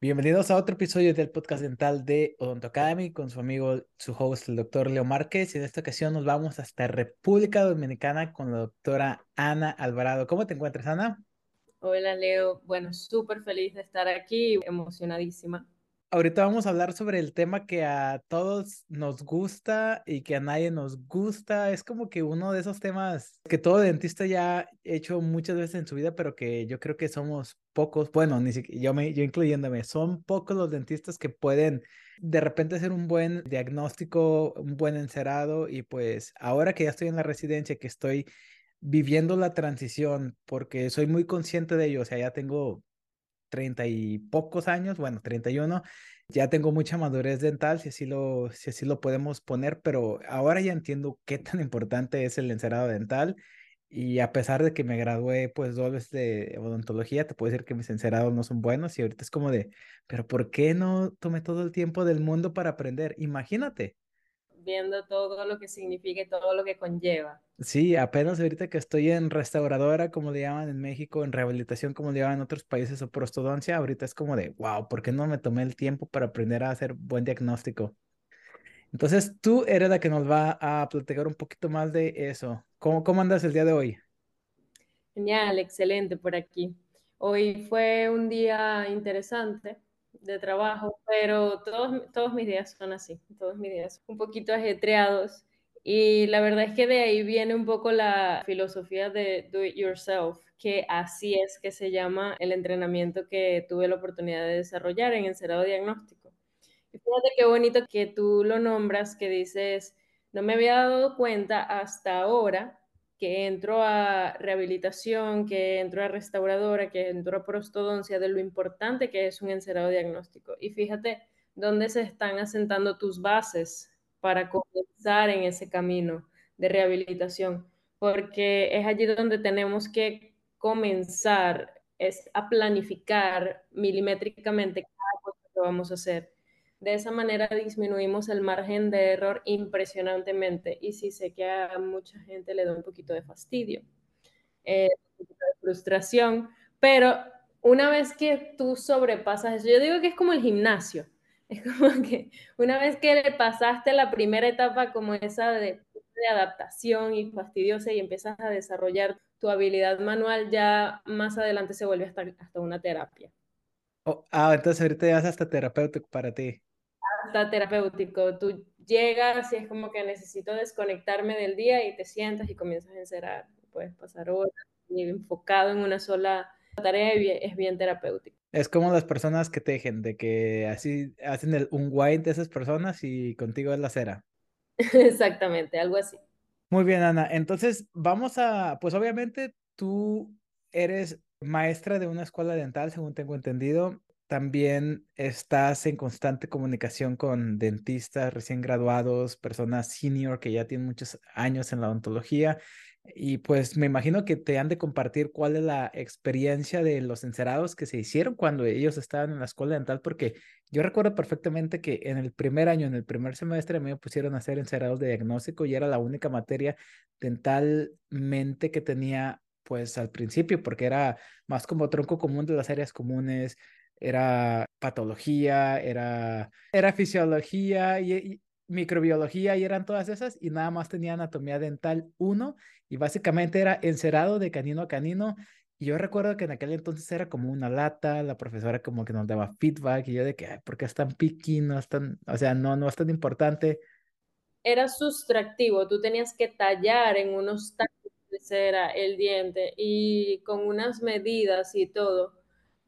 Bienvenidos a otro episodio del podcast dental de Odonto Academy con su amigo, su host, el doctor Leo Márquez. Y en esta ocasión nos vamos hasta República Dominicana con la doctora Ana Alvarado. ¿Cómo te encuentras, Ana? Hola, Leo. Bueno, súper feliz de estar aquí, emocionadísima. Ahorita vamos a hablar sobre el tema que a todos nos gusta y que a nadie nos gusta. Es como que uno de esos temas que todo dentista ya ha hecho muchas veces en su vida, pero que yo creo que somos pocos, bueno, ni siquiera yo, me, yo incluyéndome, son pocos los dentistas que pueden de repente hacer un buen diagnóstico, un buen encerado y pues ahora que ya estoy en la residencia, que estoy viviendo la transición, porque soy muy consciente de ello, o sea, ya tengo treinta y pocos años, bueno, 31, ya tengo mucha madurez dental, si así, lo, si así lo podemos poner, pero ahora ya entiendo qué tan importante es el encerado dental. Y a pesar de que me gradué pues dos veces de odontología, te puedo decir que mis encerados no son buenos y ahorita es como de, pero ¿por qué no tomé todo el tiempo del mundo para aprender? Imagínate viendo todo lo que significa y todo lo que conlleva. Sí, apenas ahorita que estoy en restauradora, como le llaman en México, en rehabilitación, como le llaman en otros países, o prostodoncia, ahorita es como de, wow, ¿por qué no me tomé el tiempo para aprender a hacer buen diagnóstico? Entonces, tú eres la que nos va a platicar un poquito más de eso. ¿Cómo, cómo andas el día de hoy? Genial, excelente por aquí. Hoy fue un día interesante de trabajo, pero todos, todos mis días son así, todos mis días un poquito ajetreados. Y la verdad es que de ahí viene un poco la filosofía de do it yourself, que así es que se llama el entrenamiento que tuve la oportunidad de desarrollar en Encerado Diagnóstico. Y fíjate qué bonito que tú lo nombras, que dices, no me había dado cuenta hasta ahora que entro a rehabilitación, que entro a restauradora, que entro a prostodoncia, de lo importante que es un encerado diagnóstico. Y fíjate dónde se están asentando tus bases para comenzar en ese camino de rehabilitación, porque es allí donde tenemos que comenzar es a planificar milimétricamente cada cosa que vamos a hacer de esa manera disminuimos el margen de error impresionantemente y sí sé que a mucha gente le da un poquito de fastidio, eh, de frustración, pero una vez que tú sobrepasas eso, yo digo que es como el gimnasio, es como que una vez que le pasaste la primera etapa como esa de, adaptación y fastidiosa y empiezas a desarrollar tu habilidad manual, ya más adelante se vuelve hasta, hasta una terapia. Oh, ah, entonces ahorita ya es hasta terapéutico para ti terapéutico. Tú llegas y es como que necesito desconectarme del día y te sientas y comienzas a encerrar. Puedes pasar horas y enfocado en una sola tarea y es bien terapéutico. Es como las personas que tejen, de que así hacen el, un white de esas personas y contigo es la cera. Exactamente, algo así. Muy bien, Ana. Entonces, vamos a, pues obviamente tú eres maestra de una escuela dental, según tengo entendido también estás en constante comunicación con dentistas recién graduados, personas senior que ya tienen muchos años en la odontología. Y pues me imagino que te han de compartir cuál es la experiencia de los encerados que se hicieron cuando ellos estaban en la escuela dental, porque yo recuerdo perfectamente que en el primer año, en el primer semestre, me pusieron a hacer encerados de diagnóstico y era la única materia dentalmente que tenía pues al principio, porque era más como tronco común de las áreas comunes, era patología, era, era fisiología y, microbiología y eran todas esas y nada más tenía anatomía dental 1 y básicamente era encerado de canino a canino. Y yo recuerdo que en aquel entonces era como una lata, la profesora como que nos daba feedback y yo de que, Ay, ¿por qué es tan piqui? No es tan, o sea, no, no es tan importante. Era sustractivo, tú tenías que tallar en unos tacos de cera el diente y con unas medidas y todo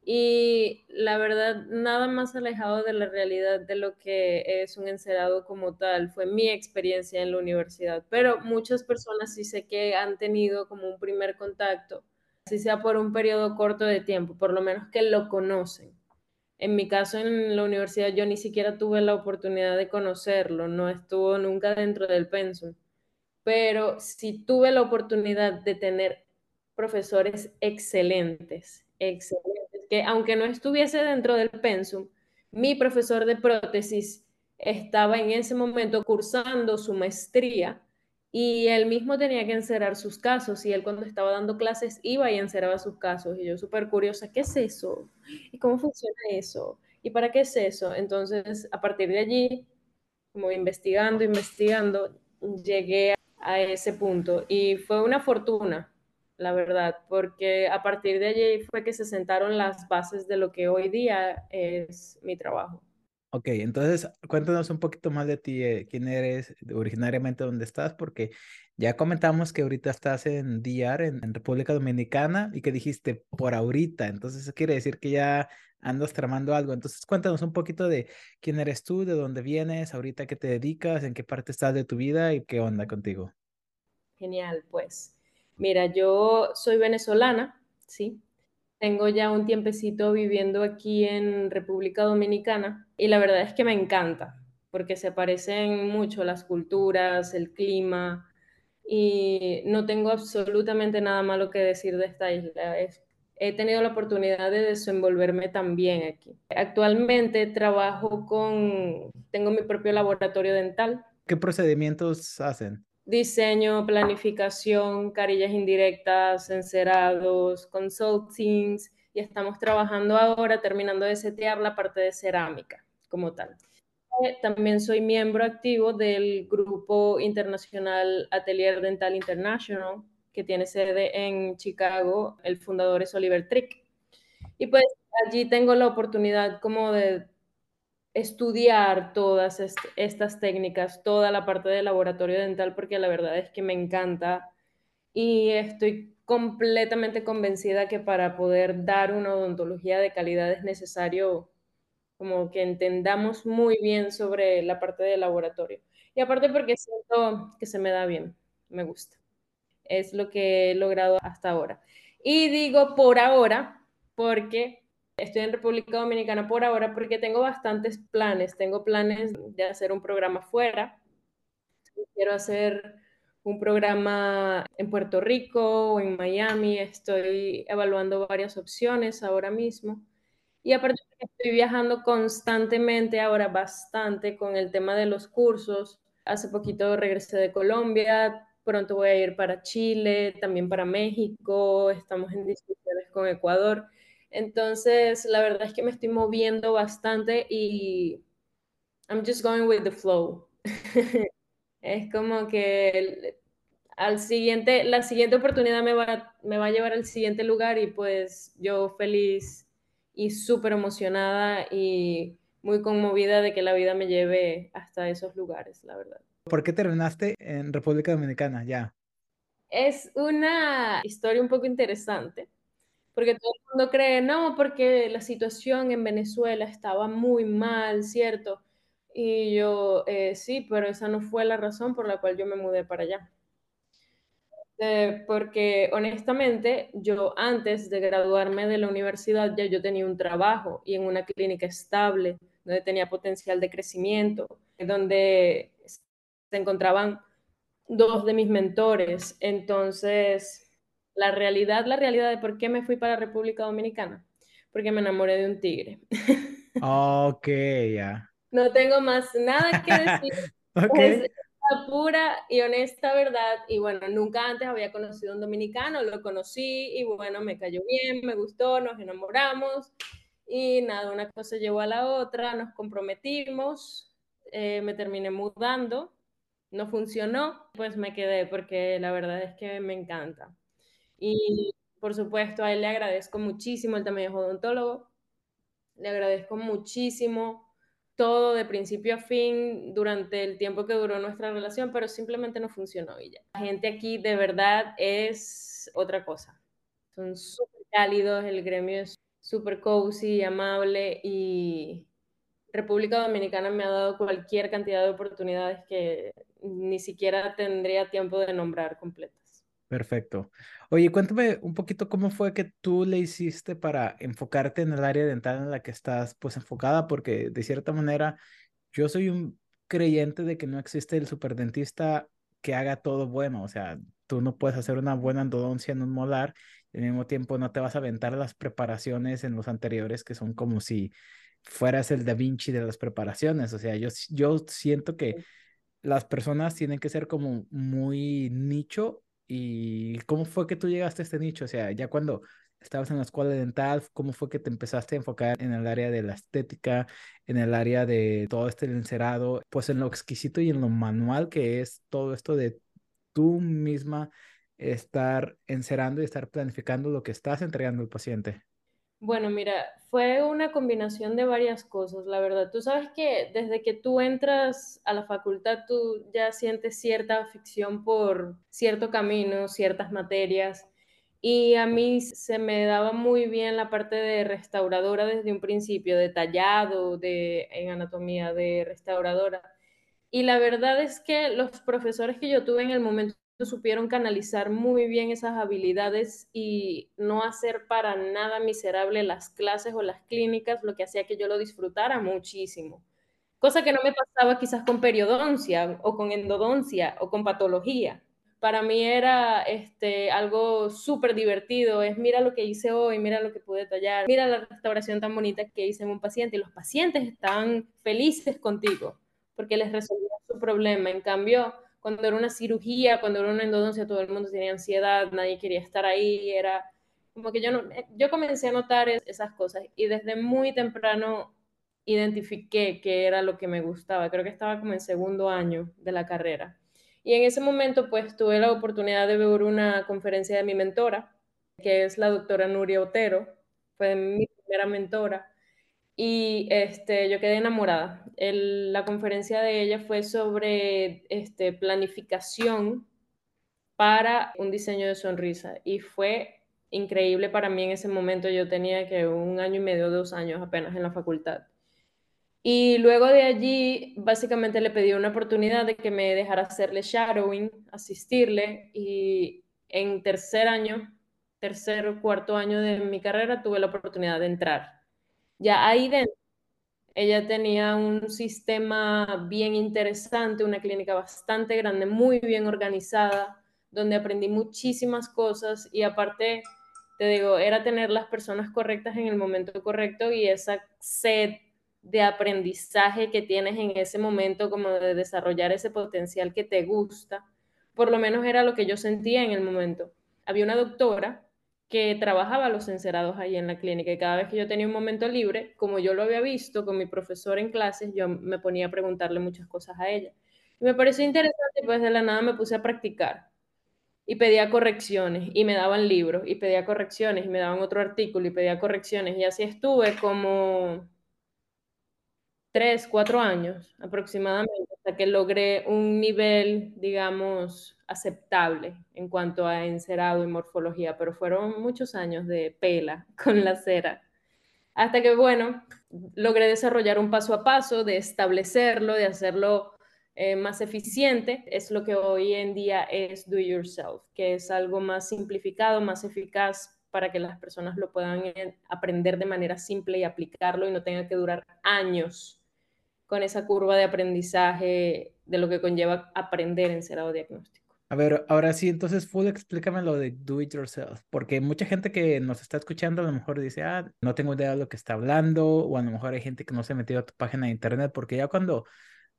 y la verdad, nada más alejado de la realidad de lo que es un encerado como tal, fue mi experiencia en la universidad. Pero muchas personas sí sé que han tenido como un primer contacto, si sea por un periodo corto de tiempo, por lo menos que lo conocen. En mi caso, en la universidad, yo ni siquiera tuve la oportunidad de conocerlo, no estuvo nunca dentro del pensum. Pero sí tuve la oportunidad de tener profesores excelentes, excelentes que aunque no estuviese dentro del pensum, mi profesor de prótesis estaba en ese momento cursando su maestría y él mismo tenía que encerrar sus casos y él cuando estaba dando clases iba y encerraba sus casos y yo súper curiosa, ¿qué es eso? ¿Y cómo funciona eso? ¿Y para qué es eso? Entonces, a partir de allí, como investigando, investigando, llegué a ese punto y fue una fortuna, la verdad, porque a partir de allí fue que se sentaron las bases de lo que hoy día es mi trabajo. Ok, entonces cuéntanos un poquito más de ti, eh, quién eres, originariamente dónde estás, porque ya comentamos que ahorita estás en DR, en, en, República Dominicana, y que dijiste por ahorita, entonces eso quiere decir que ya andas tramando algo. Entonces cuéntanos un poquito de quién eres tú, de dónde vienes, ahorita qué te dedicas, en qué parte estás de tu vida y qué onda contigo. Genial, pues mira, yo soy venezolana, ¿sí? Tengo ya un tiempecito viviendo aquí en República Dominicana y la verdad es que me encanta porque se parecen mucho las culturas, el clima y no tengo absolutamente nada malo que decir de esta isla. he tenido la oportunidad de desenvolverme también aquí. Actualmente trabajo con, tengo mi propio laboratorio dental. ¿Qué procedimientos hacen? Diseño, planificación, carillas indirectas, encerados, consultings y estamos trabajando ahora terminando de setear la parte de cerámica como tal. Eh, también soy miembro activo del grupo internacional Atelier Dental International, que tiene sede en Chicago. El fundador es Oliver Trick. Y pues allí tengo la oportunidad como de estudiar todas estas técnicas, toda la parte del laboratorio dental, porque la verdad es que me encanta y estoy completamente convencida que para poder dar una odontología de calidad es necesario como que entendamos muy bien sobre la parte del laboratorio. Y aparte porque siento que se me da bien, me gusta. Es lo que he logrado hasta ahora. Y digo por ahora porque Estoy en República Dominicana por ahora porque tengo bastantes planes. Tengo planes de hacer un programa fuera. Quiero hacer un programa en Puerto Rico o en Miami. Estoy evaluando varias opciones ahora mismo. Y aparte estoy viajando constantemente, ahora bastante, con el tema de los cursos. Hace poquito regresé de Colombia, pronto voy a ir para Chile, también para México, estamos en discusiones con Ecuador. Entonces, la verdad es que me estoy moviendo bastante y I'm just going with the flow. es como que al siguiente, la siguiente oportunidad me va, me va a llevar al siguiente lugar y pues yo feliz y súper emocionada y muy conmovida de que la vida me lleve hasta esos lugares, la verdad. ¿Por qué terminaste en República Dominicana ya? Es una historia un poco interesante porque todo el mundo cree, no, porque la situación en Venezuela estaba muy mal, ¿cierto? Y yo, eh, sí, pero esa no fue la razón por la cual yo me mudé para allá. Eh, porque honestamente, yo antes de graduarme de la universidad ya yo tenía un trabajo y en una clínica estable, donde tenía potencial de crecimiento, donde se encontraban dos de mis mentores. Entonces, la realidad, la realidad de por qué me fui para República Dominicana, porque me enamoré de un tigre. Ok, ya. No tengo más nada que decir. Es la pura y honesta verdad. Y bueno, nunca antes había conocido a un dominicano, lo conocí y bueno, me cayó bien, me gustó, nos enamoramos y nada, una cosa llevó a la otra, nos comprometimos, eh, me terminé mudando, no funcionó, pues me quedé porque la verdad es que me encanta. Y por supuesto, a él le agradezco muchísimo, él también es odontólogo, le agradezco muchísimo todo de principio a fin durante el tiempo que duró nuestra relación, pero simplemente no funcionó y. La gente aquí de verdad es otra cosa. Son súper cálidos, el gremio es súper cozy, amable y República Dominicana me ha dado cualquier cantidad de oportunidades que ni siquiera tendría tiempo de nombrar completas. Perfecto. Oye, cuéntame un poquito cómo fue que tú le hiciste para enfocarte en el área dental en la que estás pues enfocada, porque de cierta manera yo soy un creyente de que no existe el superdentista que haga todo bueno, o sea, tú no puedes hacer una buena endodoncia en un molar y al mismo tiempo no te vas a aventar las preparaciones en los anteriores que son como si fueras el Da Vinci de las preparaciones, o sea, yo, yo siento que las personas tienen que ser como muy nicho ¿Y cómo fue que tú llegaste a este nicho? O sea, ya cuando estabas en la escuela dental, cómo fue que te empezaste a enfocar en el área de la estética, en el área de todo este encerado, pues en lo exquisito y en lo manual que es todo esto de tú misma estar encerando y estar planificando lo que estás entregando al paciente. Bueno, mira, fue una combinación de varias cosas, la verdad. Tú sabes que desde que tú entras a la facultad, tú ya sientes cierta afición por cierto camino, ciertas materias. Y a mí se me daba muy bien la parte de restauradora desde un principio, detallado de, en anatomía de restauradora. Y la verdad es que los profesores que yo tuve en el momento supieron canalizar muy bien esas habilidades y no hacer para nada miserable las clases o las clínicas, lo que hacía que yo lo disfrutara muchísimo. Cosa que no me pasaba quizás con periodoncia o con endodoncia o con patología. Para mí era este, algo súper divertido, es mira lo que hice hoy, mira lo que pude tallar, mira la restauración tan bonita que hice en un paciente y los pacientes están felices contigo porque les resolvió su problema. En cambio, cuando era una cirugía, cuando era una endodoncia, todo el mundo tenía ansiedad, nadie quería estar ahí, era como que yo no, eh, yo comencé a notar esas cosas y desde muy temprano identifiqué que era lo que me gustaba. Creo que estaba como en segundo año de la carrera. Y en ese momento pues tuve la oportunidad de ver una conferencia de mi mentora, que es la doctora Nuria Otero, fue mi primera mentora y este, yo quedé enamorada. la conferencia de ella fue sobre este, planificación para un diseño de sonrisa y fue increíble para mí en ese momento. Yo tenía que un año y medio, dos años apenas en la facultad. Y luego de allí, básicamente le pedí una oportunidad de que me dejara hacerle shadowing, asistirle, y en tercer año, tercer o cuarto año de mi carrera, tuve la oportunidad de entrar ya ahí dentro, ella tenía un sistema bien interesante, una clínica bastante grande, muy bien organizada, donde aprendí muchísimas cosas y aparte, te digo, era tener las personas correctas en el momento correcto y esa sed de aprendizaje que tienes en ese momento, como de desarrollar ese potencial que te gusta, por lo menos era lo que yo sentía en el momento. Había una doctora que trabajaba los encerados ahí en la clínica y cada vez que yo tenía un momento libre, como yo lo había visto con mi profesor en clases, yo me ponía a preguntarle muchas cosas a ella. Y me pareció interesante, pues de la nada me puse a practicar y pedía correcciones y me daban libros y pedía correcciones y me daban otro artículo y pedía correcciones y así estuve como tres, cuatro años aproximadamente, hasta que logré un nivel, digamos, aceptable en cuanto a encerado y morfología, pero fueron muchos años de pela con la cera. Hasta que, bueno, logré desarrollar un paso a paso, de establecerlo, de hacerlo eh, más eficiente. Es lo que hoy en día es Do Yourself, que es algo más simplificado, más eficaz para que las personas lo puedan eh, aprender de manera simple y aplicarlo y no tenga que durar años con esa curva de aprendizaje de lo que conlleva aprender en cerado diagnóstico. A ver, ahora sí, entonces, full, explícame lo de do it yourself, porque mucha gente que nos está escuchando a lo mejor dice, ah, no tengo idea de lo que está hablando, o a lo mejor hay gente que no se ha metido a tu página de internet, porque ya cuando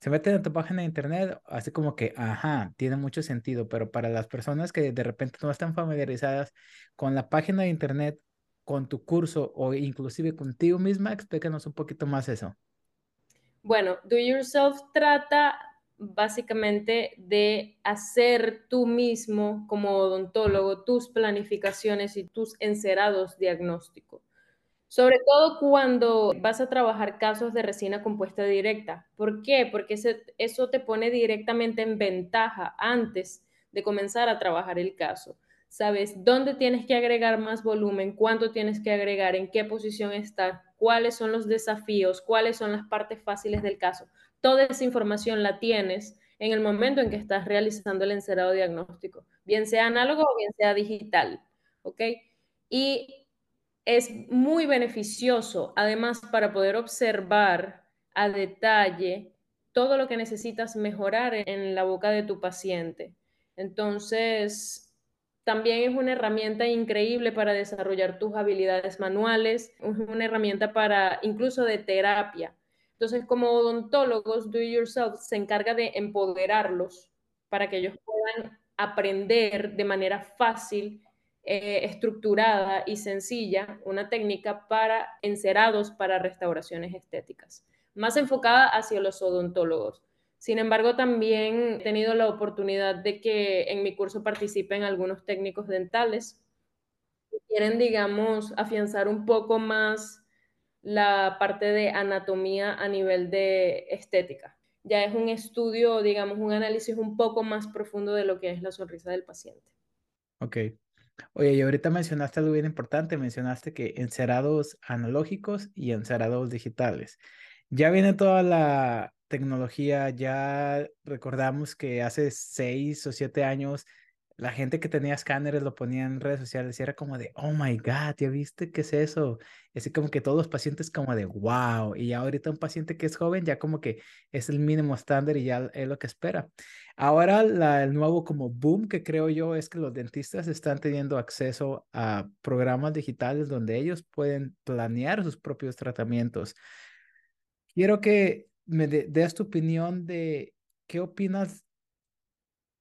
se meten a tu página de internet, así como que, ajá, tiene mucho sentido, pero para las personas que de repente no están familiarizadas con la página de internet, con tu curso o inclusive contigo misma, explícanos un poquito más eso. Bueno, Do Yourself trata básicamente de hacer tú mismo como odontólogo tus planificaciones y tus encerados diagnósticos. Sobre todo cuando vas a trabajar casos de resina compuesta directa. ¿Por qué? Porque eso te pone directamente en ventaja antes de comenzar a trabajar el caso. Sabes dónde tienes que agregar más volumen, cuánto tienes que agregar, en qué posición está, cuáles son los desafíos, cuáles son las partes fáciles del caso. Toda esa información la tienes en el momento en que estás realizando el encerado diagnóstico, bien sea análogo o bien sea digital, ¿ok? Y es muy beneficioso, además, para poder observar a detalle todo lo que necesitas mejorar en la boca de tu paciente. Entonces, también es una herramienta increíble para desarrollar tus habilidades manuales, es una herramienta para incluso de terapia. Entonces, como odontólogos, Do Yourself se encarga de empoderarlos para que ellos puedan aprender de manera fácil eh, estructurada y sencilla, una técnica para encerados para restauraciones estéticas, más enfocada hacia los odontólogos. Sin embargo, también he tenido la oportunidad de que en mi curso participen algunos técnicos dentales que quieren, digamos, afianzar un poco más la parte de anatomía a nivel de estética. Ya es un estudio, digamos, un análisis un poco más profundo de lo que es la sonrisa del paciente. Ok. Oye, y ahorita mencionaste algo bien importante, mencionaste que encerados analógicos y encerados digitales. Ya viene toda la tecnología, ya recordamos que hace seis o siete años la gente que tenía escáneres lo ponía en redes sociales y era como de, oh my God, ¿ya viste qué es eso? Y así como que todos los pacientes como de, wow. Y ya ahorita un paciente que es joven ya como que es el mínimo estándar y ya es lo que espera. Ahora el nuevo como boom que creo yo es que los dentistas están teniendo acceso a programas digitales donde ellos pueden planear sus propios tratamientos. Quiero que me des tu opinión de qué opinas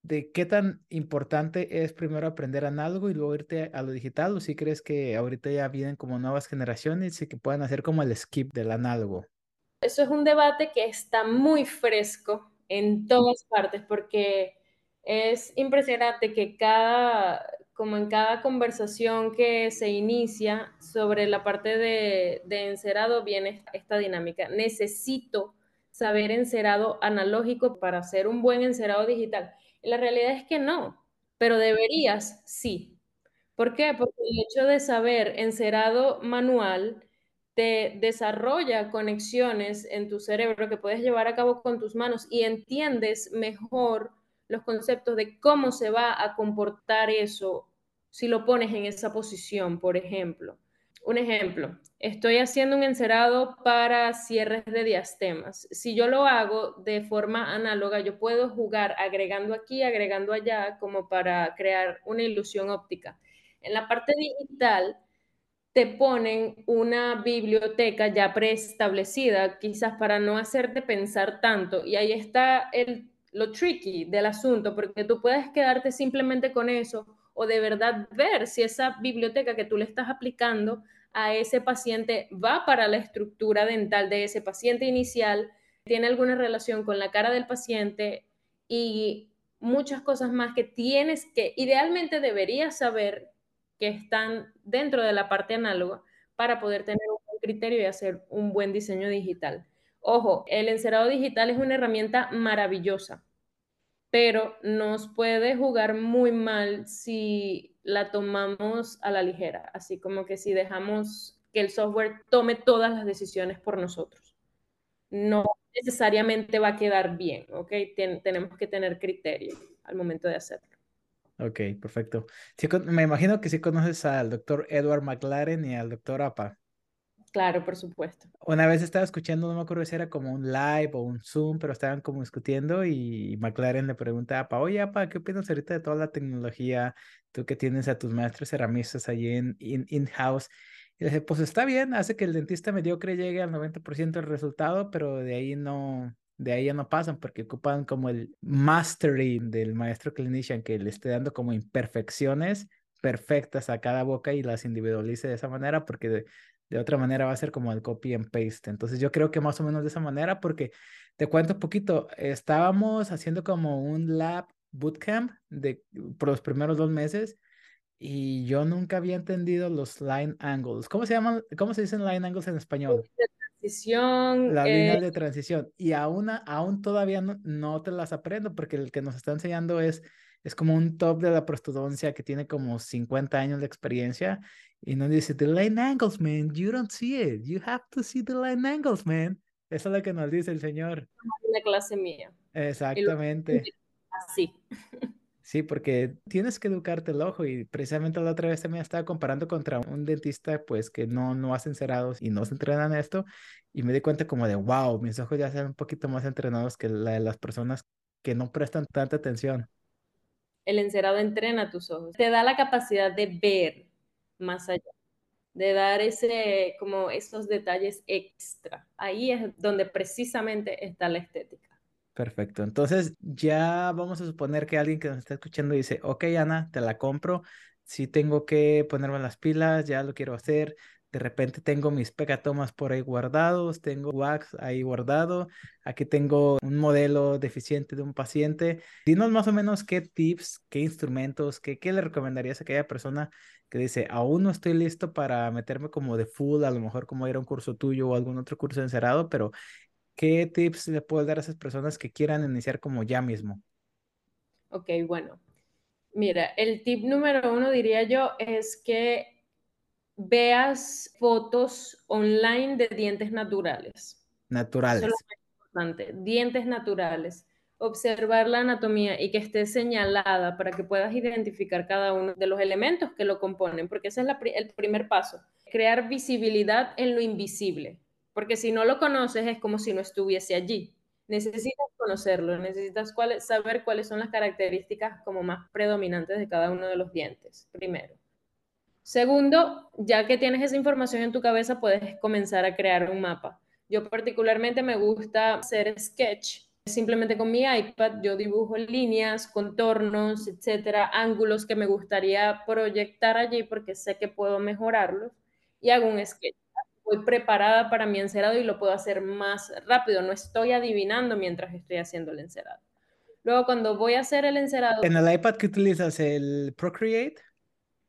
de qué tan importante es primero aprender análogo y luego irte a lo digital, o si crees que ahorita ya vienen como nuevas generaciones y que puedan hacer como el skip del análogo. Eso es un debate que está muy fresco en todas partes porque es impresionante que cada, como en cada conversación que se inicia sobre la parte de, de encerado viene esta dinámica. Necesito saber encerado analógico para hacer un buen encerado digital la realidad es que no, pero deberías, sí. ¿Por qué? Porque el hecho de saber encerado manual te desarrolla conexiones en tu cerebro que puedes llevar a cabo con tus manos y entiendes mejor los conceptos de cómo se va a comportar eso si lo pones en esa posición, por ejemplo. Un ejemplo, estoy haciendo un encerado para cierres de diastemas. Si yo lo hago de forma análoga, yo puedo jugar agregando aquí, agregando allá, como para crear una ilusión óptica. En la parte digital, te ponen una biblioteca ya preestablecida, quizás para no hacerte pensar tanto. Y ahí está el, lo tricky del asunto, porque tú puedes quedarte simplemente con eso o de verdad ver si esa biblioteca que tú le estás aplicando a ese paciente va para la estructura dental de ese paciente inicial, tiene alguna relación con la cara del paciente y muchas cosas más que tienes que, idealmente deberías saber que están dentro de la parte análoga para poder tener un buen criterio y hacer un buen diseño digital. Ojo, el encerado digital es una herramienta maravillosa, pero nos puede jugar muy mal si la tomamos a la ligera, así como que si dejamos que el software tome todas las decisiones por nosotros. No necesariamente va a quedar bien, ¿ok? tenemos que tener criterio al momento de hacerlo. Ok, perfecto. me imagino que sí conoces al doctor Edward McLaren y al doctor Apa. Claro, por supuesto. Una vez estaba escuchando, no me acuerdo si era como un live o un Zoom, pero estaban como discutiendo y McLaren le pregunta a Apa, oye, Apa, ¿qué opinas ahorita de toda la tecnología? Tú que tienes a tus maestros ceramistas allí en in-house. y le dice, pues está bien, hace que el dentista mediocre llegue al 90% del resultado, pero de ahí no, de ahí ya no pasan porque ocupan como el mastering del maestro clinician que le esté dando como imperfecciones perfectas a cada boca y las individualice de esa manera porque de, otra manera va a ser como el copy and paste. Entonces yo creo que más o menos de esa manera, porque te cuento un poquito, estábamos haciendo como un lab bootcamp de, por los primeros dos meses y yo nunca había entendido los line angles. ¿Cómo se llaman? ¿Cómo se dicen line angles en español? De transición. Las líneas eh, de transición. Y aún, aún todavía no, no te las aprendo porque el que nos está enseñando es es como un top de la prostodoncia que tiene como 50 años de experiencia y nos dice, the line angles, man, you don't see it. You have to see the line angles, man. Eso es lo que nos dice el señor. La clase mía. Exactamente. Así. Sí, porque tienes que educarte el ojo y precisamente la otra vez también estaba comparando contra un dentista pues que no, no hacen cerrados y no se entrenan esto y me di cuenta como de, wow, mis ojos ya son un poquito más entrenados que la de las personas que no prestan tanta atención. El encerado entrena tus ojos, te da la capacidad de ver más allá, de dar ese, como esos detalles extra. Ahí es donde precisamente está la estética. Perfecto. Entonces ya vamos a suponer que alguien que nos está escuchando dice, ok, Ana, te la compro. si tengo que ponerme las pilas, ya lo quiero hacer. De repente tengo mis pecatomas por ahí guardados, tengo wax ahí guardado. Aquí tengo un modelo deficiente de un paciente. Dinos más o menos qué tips, qué instrumentos, qué, qué le recomendarías a aquella persona que dice, aún no estoy listo para meterme como de full, a lo mejor como ir a un curso tuyo o algún otro curso encerrado, pero ¿qué tips le puedes dar a esas personas que quieran iniciar como ya mismo? Ok, bueno. Mira, el tip número uno diría yo es que veas fotos online de dientes naturales. Naturales. Eso es importante. Dientes naturales. Observar la anatomía y que esté señalada para que puedas identificar cada uno de los elementos que lo componen, porque ese es el primer paso. Crear visibilidad en lo invisible, porque si no lo conoces es como si no estuviese allí. Necesitas conocerlo, necesitas saber cuáles son las características como más predominantes de cada uno de los dientes, primero. Segundo, ya que tienes esa información en tu cabeza, puedes comenzar a crear un mapa. Yo particularmente me gusta hacer sketch. Simplemente con mi iPad yo dibujo líneas, contornos, etcétera, ángulos que me gustaría proyectar allí porque sé que puedo mejorarlos y hago un sketch. Voy preparada para mi encerado y lo puedo hacer más rápido. No estoy adivinando mientras estoy haciendo el encerado. Luego, cuando voy a hacer el encerado. ¿En el iPad qué utilizas? ¿El Procreate?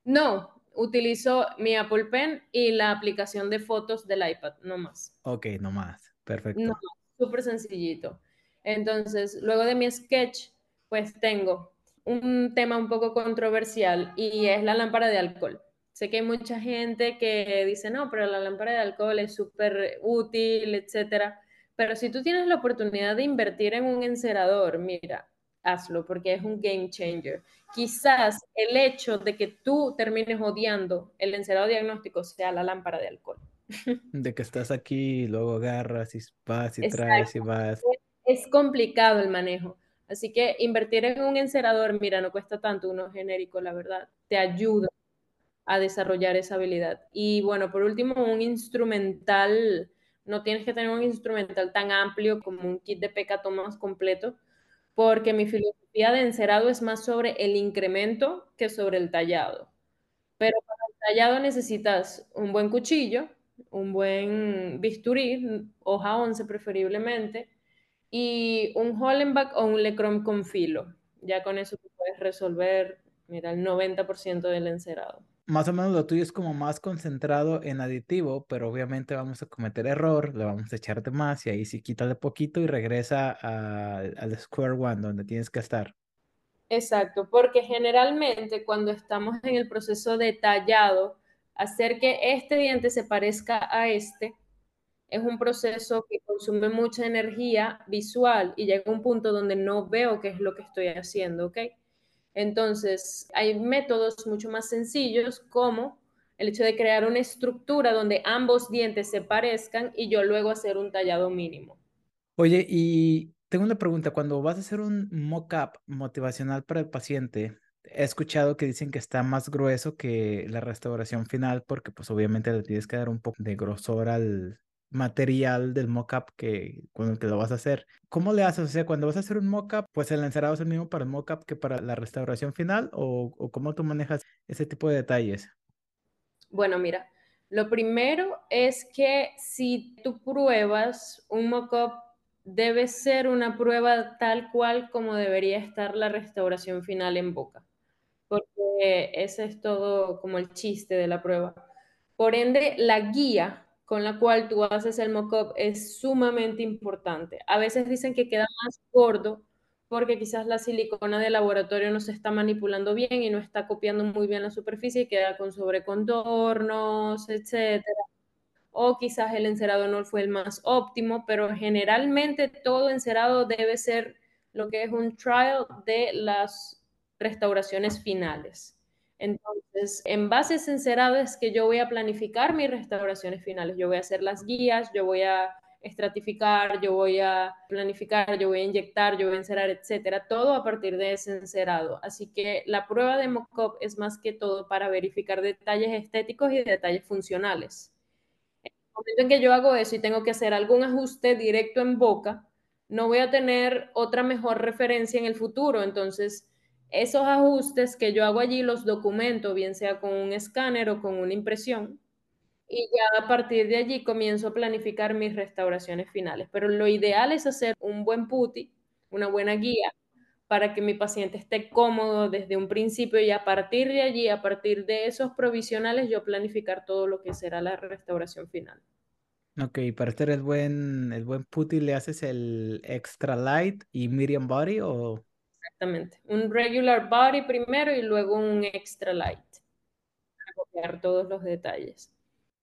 No, utilizo mi Apple Pen y la aplicación de fotos del iPad, no más. Ok, no más. Perfecto. No, súper sencillito. Entonces, luego de mi sketch, pues tengo un tema un poco controversial y es la lámpara de alcohol. Sé que hay mucha gente que dice, no, pero la lámpara de alcohol es súper útil, etcétera. Pero si tú tienes la oportunidad de invertir en un encerador, mira, hazlo porque es un game changer. Quizás el hecho de que tú termines odiando el encerado diagnóstico sea la lámpara de alcohol. De que estás aquí y luego agarras y vas y traes y vas. Es complicado el manejo. Así que invertir en un encerador, mira, no cuesta tanto uno genérico, la verdad. Te ayuda a desarrollar esa habilidad. Y bueno, por último, un instrumental, no tienes que tener un instrumental tan amplio como un kit de peca más completo, porque mi filosofía de encerado es más sobre el incremento que sobre el tallado. Pero para el tallado necesitas un buen cuchillo, un buen bisturí, hoja 11 preferiblemente, y un Hollenbach o un Lecrom con filo. Ya con eso puedes resolver, mira, el 90% del encerado más o menos lo tuyo es como más concentrado en aditivo, pero obviamente vamos a cometer error, le vamos a echar de más y ahí sí quítale poquito y regresa al square one donde tienes que estar. Exacto, porque generalmente cuando estamos en el proceso de tallado, hacer que este diente se parezca a este es un proceso que consume mucha energía visual y llega a un punto donde no veo qué es lo que estoy haciendo, ¿ok? Entonces, hay métodos mucho más sencillos como el hecho de crear una estructura donde ambos dientes se parezcan y yo luego hacer un tallado mínimo. Oye, y tengo una pregunta. Cuando vas a hacer un mock-up motivacional para el paciente, he escuchado que dicen que está más grueso que la restauración final porque pues obviamente le tienes que dar un poco de grosor al, material del mockup que con el que lo vas a hacer. ¿Cómo le haces? O sea, cuando vas a hacer un mockup, pues el encerado es el mismo para el mockup que para la restauración final o, o cómo tú manejas ese tipo de detalles. Bueno, mira, lo primero es que si tú pruebas un mockup, debe ser una prueba tal cual como debería estar la restauración final en boca, porque ese es todo como el chiste de la prueba. Por ende, la guía con la cual tú haces el mock-up es sumamente importante. A veces dicen que queda más gordo porque quizás la silicona de laboratorio no se está manipulando bien y no está copiando muy bien la superficie y queda con sobrecontornos, etc. O quizás el encerado no fue el más óptimo, pero generalmente todo encerado debe ser lo que es un trial de las restauraciones finales. Entonces, en base a es que yo voy a planificar mis restauraciones finales. Yo voy a hacer las guías, yo voy a estratificar, yo voy a planificar, yo voy a inyectar, yo voy a encerar, etcétera, todo a partir de ese encerado. Así que la prueba de mock-up es más que todo para verificar detalles estéticos y detalles funcionales. En el momento en que yo hago eso y tengo que hacer algún ajuste directo en boca, no voy a tener otra mejor referencia en el futuro. Entonces, Esos ajustes que yo hago allí los documento, bien sea con un escáner o con una impresión, y ya a partir de allí comienzo a planificar mis restauraciones finales. Pero lo ideal es hacer un buen puti, una buena guía, para que mi paciente esté cómodo desde un principio y a partir de allí, a partir de esos provisionales, yo planificar todo lo que será la restauración final. Ok, para hacer el buen, el buen putty, ¿le haces el extra light y medium body o...? Exactamente. Un regular body primero y luego un extra light. Para todos los detalles.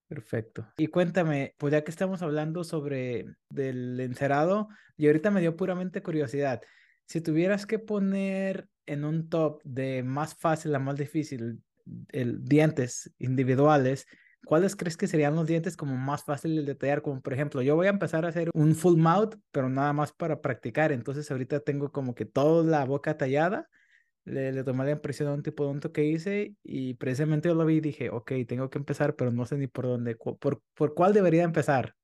Perfecto. Y cuéntame, pues ya que estamos hablando sobre del encerado, y ahorita me dio puramente curiosidad. Si tuvieras que poner en un top de más fácil a más difícil el, dientes individuales, ¿cuáles crees que serían los dientes como más fáciles de detallar? Como por ejemplo, yo voy a empezar a hacer un full mouth, pero nada más para practicar. Entonces ahorita tengo como que toda la boca tallada. Le, le tomé la impresión a un tipo de unto que hice y precisamente yo lo vi y dije, ok, tengo que empezar, pero no sé ni por dónde. ¿Por, por cuál debería empezar?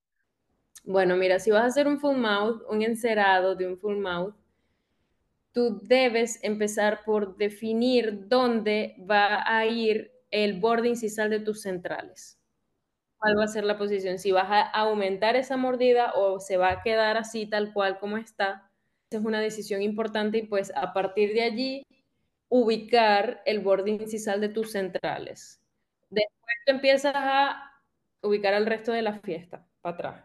Bueno, mira, si vas a hacer un full mouth, un encerado de un full mouth, tú debes empezar por definir dónde va a ir el borde incisal de tus centrales. ¿Cuál va a ser la posición? Si vas a aumentar esa mordida o se va a quedar así tal cual como está. Esa es una decisión importante y pues a partir de allí ubicar el borde incisal de tus centrales. Después tú empiezas a ubicar el resto de la fiesta para atrás.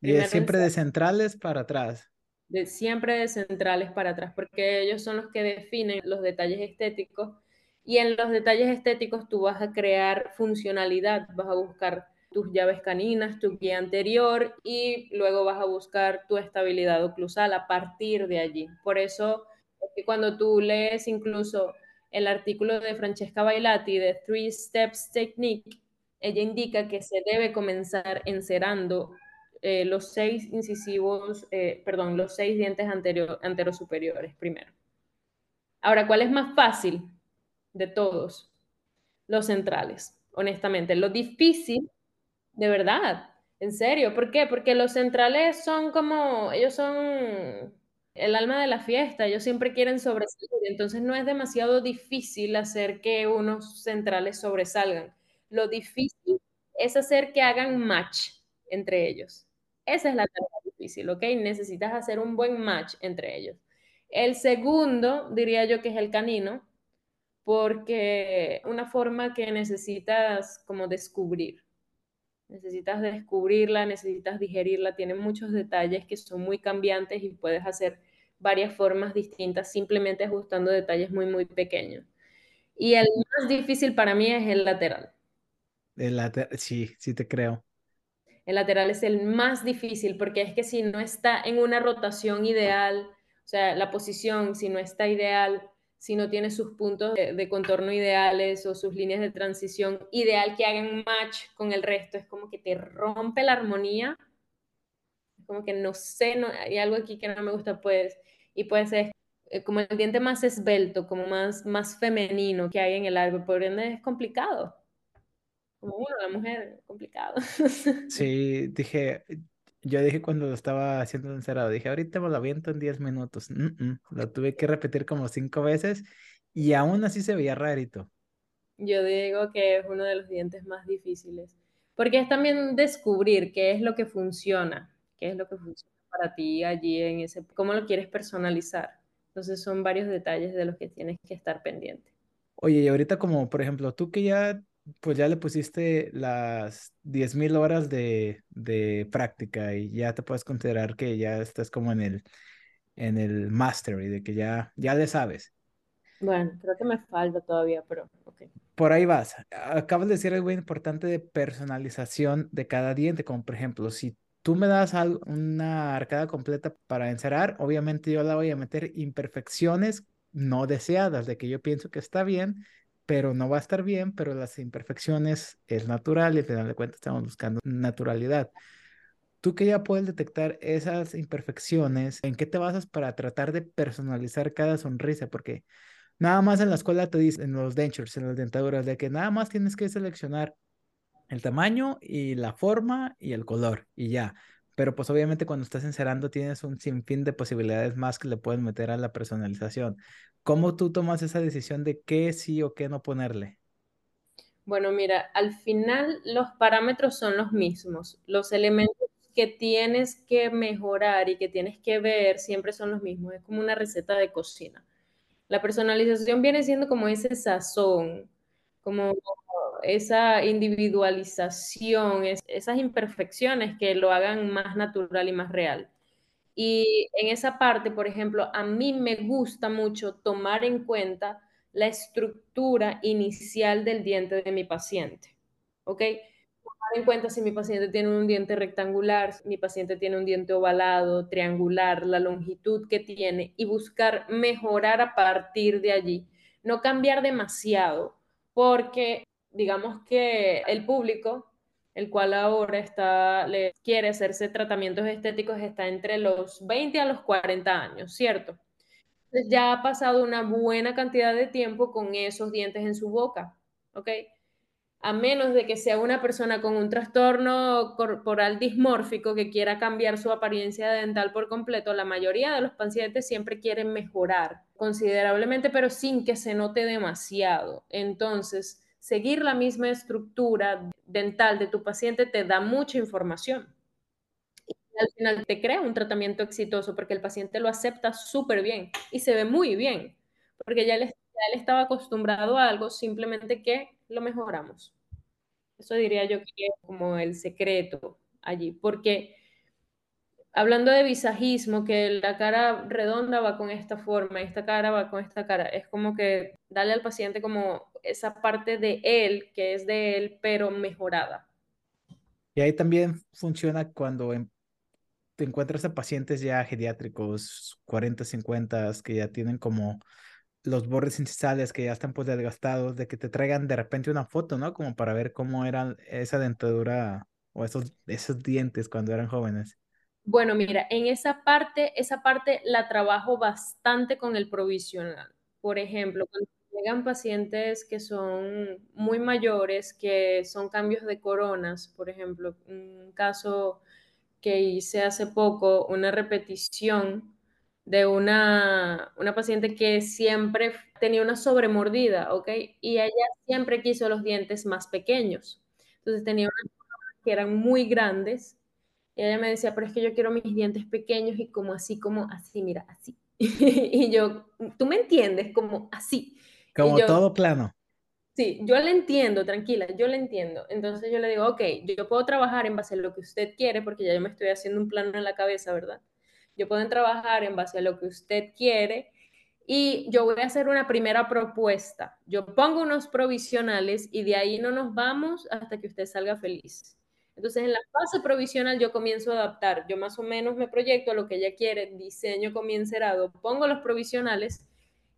Y es siempre de centrales para atrás de, siempre de centrales para atrás, porque ellos son los que definen los detalles estéticos y en los detalles estéticos tú vas a crear funcionalidad, vas a buscar tus llaves caninas, tu guía anterior y luego vas a buscar tu estabilidad oclusal a partir de allí. Por eso que cuando tú lees incluso el artículo de Francesca Bailati de Three Steps Technique, ella indica que se debe comenzar encerando eh, los seis incisivos, eh, perdón, los seis dientes anterior, anterosuperiores primero. Ahora, ¿cuál es más fácil de todos? Los centrales, honestamente. Lo difícil, de verdad, en serio. ¿Por qué? Porque los centrales son como, ellos son el alma de la fiesta, ellos siempre quieren sobresalir, entonces no es demasiado difícil hacer que unos centrales sobresalgan. Lo difícil es hacer que hagan match entre ellos. Esa es la tarea difícil, ¿ok? Necesitas hacer un buen match entre ellos. El segundo, diría yo que es el canino, porque una forma que necesitas como descubrir. Necesitas descubrirla, necesitas digerirla, tiene muchos detalles que son muy cambiantes y puedes hacer varias formas distintas simplemente ajustando detalles muy, muy pequeños. Y el más difícil para mí es el lateral. El lateral, sí, sí te creo. El lateral es el más difícil porque es que si no está en una rotación ideal, o sea, la posición, si no está ideal, si no tiene sus puntos de, contorno ideales o sus líneas de transición ideal que hagan match con el resto, es como que te rompe la armonía. Como que no sé, no, hay algo aquí que no me gusta, pues, y puede ser eh, como el diente más esbelto, como más, más femenino que hay en el árbol, por ende es complicado como uno, la mujer, complicado. Sí, dije, yo dije cuando lo estaba haciendo encerado, dije, ahorita me lo aviento en 10 minutos. lo tuve que repetir como cinco veces y aún así se veía rarito. Yo digo que es uno de los dientes más difíciles, porque es también descubrir qué es lo que funciona, qué es lo que funciona para ti allí en ese, cómo lo quieres personalizar. Entonces son varios detalles de los que tienes que estar pendiente. Oye, y ahorita como, por ejemplo, tú que ya pues ya le pusiste las 10.000 horas de, de, práctica y ya te puedes considerar que ya estás como en el, en el mastery, de que ya, ya le sabes. Bueno, creo que me falta todavía, pero ok. Por ahí vas. Acabas de decir algo importante de personalización de cada diente, como por ejemplo, si tú me das una arcada completa para encerrar, obviamente yo la voy a meter imperfecciones no deseadas, de que yo pienso que está bien, pero no va a estar bien, pero las imperfecciones es natural y al final de cuentas estamos buscando naturalidad. Tú que ya puedes detectar esas imperfecciones, ¿en qué te basas para tratar de personalizar cada sonrisa? Porque nada más en la escuela te dicen, en los dentures, en las dentaduras, de que nada más tienes que seleccionar el tamaño y la forma y el color y ya. Pero pues obviamente cuando estás encerando tienes un sinfín de posibilidades más que le puedes meter a la personalización. ¿Cómo tú tomas esa decisión de qué sí o qué no ponerle? Bueno, mira, al final los parámetros son los mismos. Los elementos que tienes que mejorar y que tienes que ver siempre son los mismos. Es como una receta de cocina. La personalización viene siendo como ese sazón, como esa individualización, esas imperfecciones que lo hagan más natural y más real. Y en esa parte, por ejemplo, a mí me gusta mucho tomar en cuenta la estructura inicial del diente de mi paciente. ¿Ok? Tomar en cuenta si mi paciente tiene un diente rectangular, mi paciente tiene un diente ovalado, triangular, la longitud que tiene y buscar mejorar a partir de allí. No cambiar demasiado, porque digamos que el público, el cual ahora está, le quiere hacerse tratamientos estéticos, está entre los 20 a los 40 años, ¿cierto? Ya ha pasado una buena cantidad de tiempo con esos dientes en su boca, ¿ok? A menos de que sea una persona con un trastorno corporal dismórfico que quiera cambiar su apariencia dental por completo, la mayoría de los pacientes siempre quieren mejorar considerablemente, pero sin que se note demasiado. Entonces, seguir la misma estructura dental de tu paciente te da mucha información. Y al final te crea un tratamiento exitoso porque el paciente lo acepta súper bien y se ve muy bien, porque ya él, estaba acostumbrado a algo, simplemente que lo mejoramos. Eso diría yo que es como el secreto allí, porque hablando de visajismo, que la cara redonda va con esta forma, esta cara va con esta cara, es como que darle al paciente como esa parte de él, que es de él, pero mejorada. Y ahí también funciona cuando te encuentras a pacientes ya geriátricos, 40, 50, que ya tienen como los bordes incisales que ya están pues desgastados, de que te traigan de repente una foto, ¿no? Como para ver cómo era esa dentadura o esos, esos dientes cuando eran jóvenes. Bueno, mira, en esa parte, esa parte la trabajo bastante con el provisional. Por ejemplo, cuando llegan pacientes que son muy mayores, que son cambios de coronas, por ejemplo, un caso que hice hace poco, una repetición de una, una paciente que siempre tenía una sobremordida, ¿ok? Y ella siempre quiso los dientes más pequeños. Entonces tenía unas que eran muy grandes y ella me decía, pero es que yo quiero mis dientes pequeños y como así, como así, mira, así. y yo, tú me entiendes, como así. Como todo plano. Sí, yo le entiendo, tranquila, yo le entiendo. Entonces yo le digo, ok, yo puedo trabajar en base a lo que usted quiere, porque ya yo me estoy haciendo un plano en la cabeza, ¿verdad? Yo puedo trabajar en base a lo que usted quiere y yo voy a hacer una primera propuesta. Yo pongo unos provisionales y de ahí no nos vamos hasta que usted salga feliz. Entonces, en la fase provisional yo comienzo a adaptar. Yo más o menos me proyecto lo que ella quiere, diseño con mi encerado, pongo los provisionales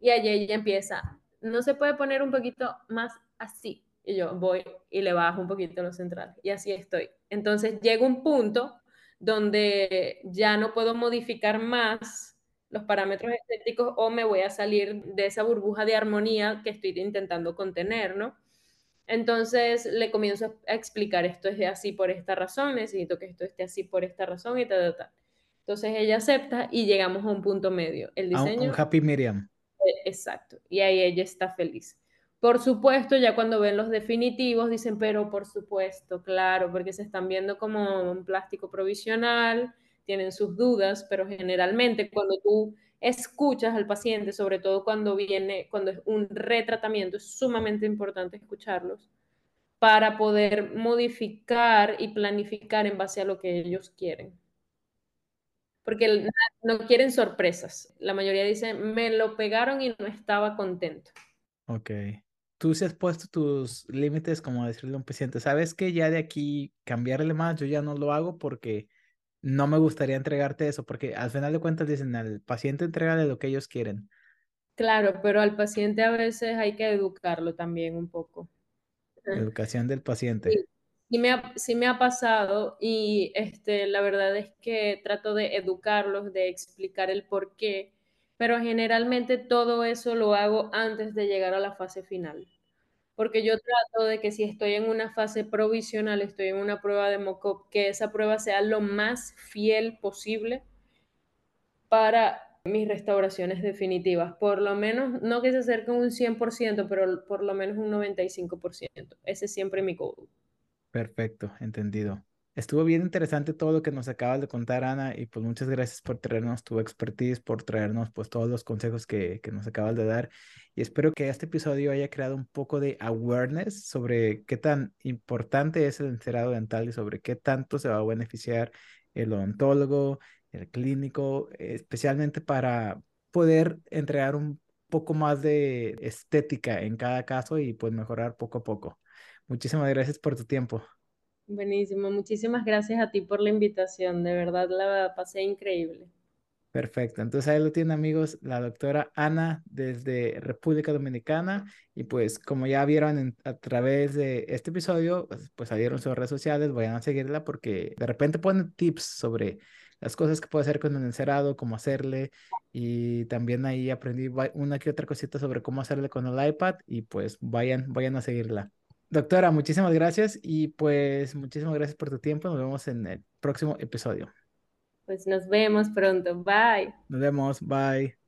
y allí ella empieza. No se puede poner un poquito más así. Y yo voy y le bajo un poquito lo central. Y así estoy. Entonces, llega un punto donde ya no puedo modificar más los parámetros estéticos o me voy a salir de esa burbuja de armonía que estoy intentando contener, ¿no? Entonces le comienzo a explicar esto es así por esta razón, necesito que esto esté así por esta razón y tal, tal, Entonces ella acepta y llegamos a un punto medio. El diseño. Un happy medium. E, exacto. Y ahí ella está feliz. Por supuesto, ya cuando ven los definitivos dicen, pero por supuesto, claro, porque se están viendo como un plástico provisional, tienen sus dudas, pero generalmente cuando tú escuchas al paciente, sobre todo cuando viene, cuando es un retratamiento, es sumamente importante escucharlos para poder modificar y planificar en base a lo que ellos quieren. Porque no quieren sorpresas. La mayoría dicen, me lo pegaron y no estaba contento. Ok. Tú se has puesto tus límites, como decirle a un paciente, sabes que ya de aquí cambiarle más, yo ya no lo hago porque no me gustaría entregarte eso, porque al final de cuentas dicen, al paciente entrega de lo que ellos quieren. Claro, pero al paciente a veces hay que educarlo también un poco. Educación del paciente. Sí, me, ha, sí me ha pasado y este, la verdad es que trato de educarlos, de explicar el por qué, pero generalmente todo eso lo hago antes de llegar a la fase final porque yo trato de que si estoy en una fase provisional, estoy en una prueba de mock que esa prueba sea lo más fiel posible para mis restauraciones definitivas. Por lo menos, no que se acerque un 100%, pero por lo menos un 95%. Ese es siempre mi goal. Perfecto, entendido. Estuvo bien interesante todo lo que nos acabas de contar, Ana, y pues muchas gracias por traernos tu expertise, por traernos pues todos los consejos que, que nos acabas de dar. Y espero que este episodio haya creado un poco de awareness sobre qué tan importante es el encerado dental y sobre qué tanto se va a beneficiar el odontólogo, el clínico, especialmente para poder entregar un poco más de estética en cada caso y pues mejorar poco a poco. Muchísimas gracias por tu tiempo. Buenísimo, muchísimas gracias a ti por la invitación, de verdad la pasé increíble. Perfecto, entonces ahí lo tienen amigos, la doctora Ana desde República Dominicana y pues como ya vieron a través de este episodio, pues, pues salieron sus redes sociales, vayan a seguirla porque de repente ponen tips sobre las cosas que puede hacer con el encerado, cómo hacerle y también ahí aprendí una que otra cosita sobre cómo hacerle con el iPad y pues vayan, vayan a seguirla. Doctora, muchísimas gracias y pues muchísimas gracias por tu tiempo. Nos vemos en el próximo episodio. Pues nos vemos pronto. Bye. Nos vemos. Bye.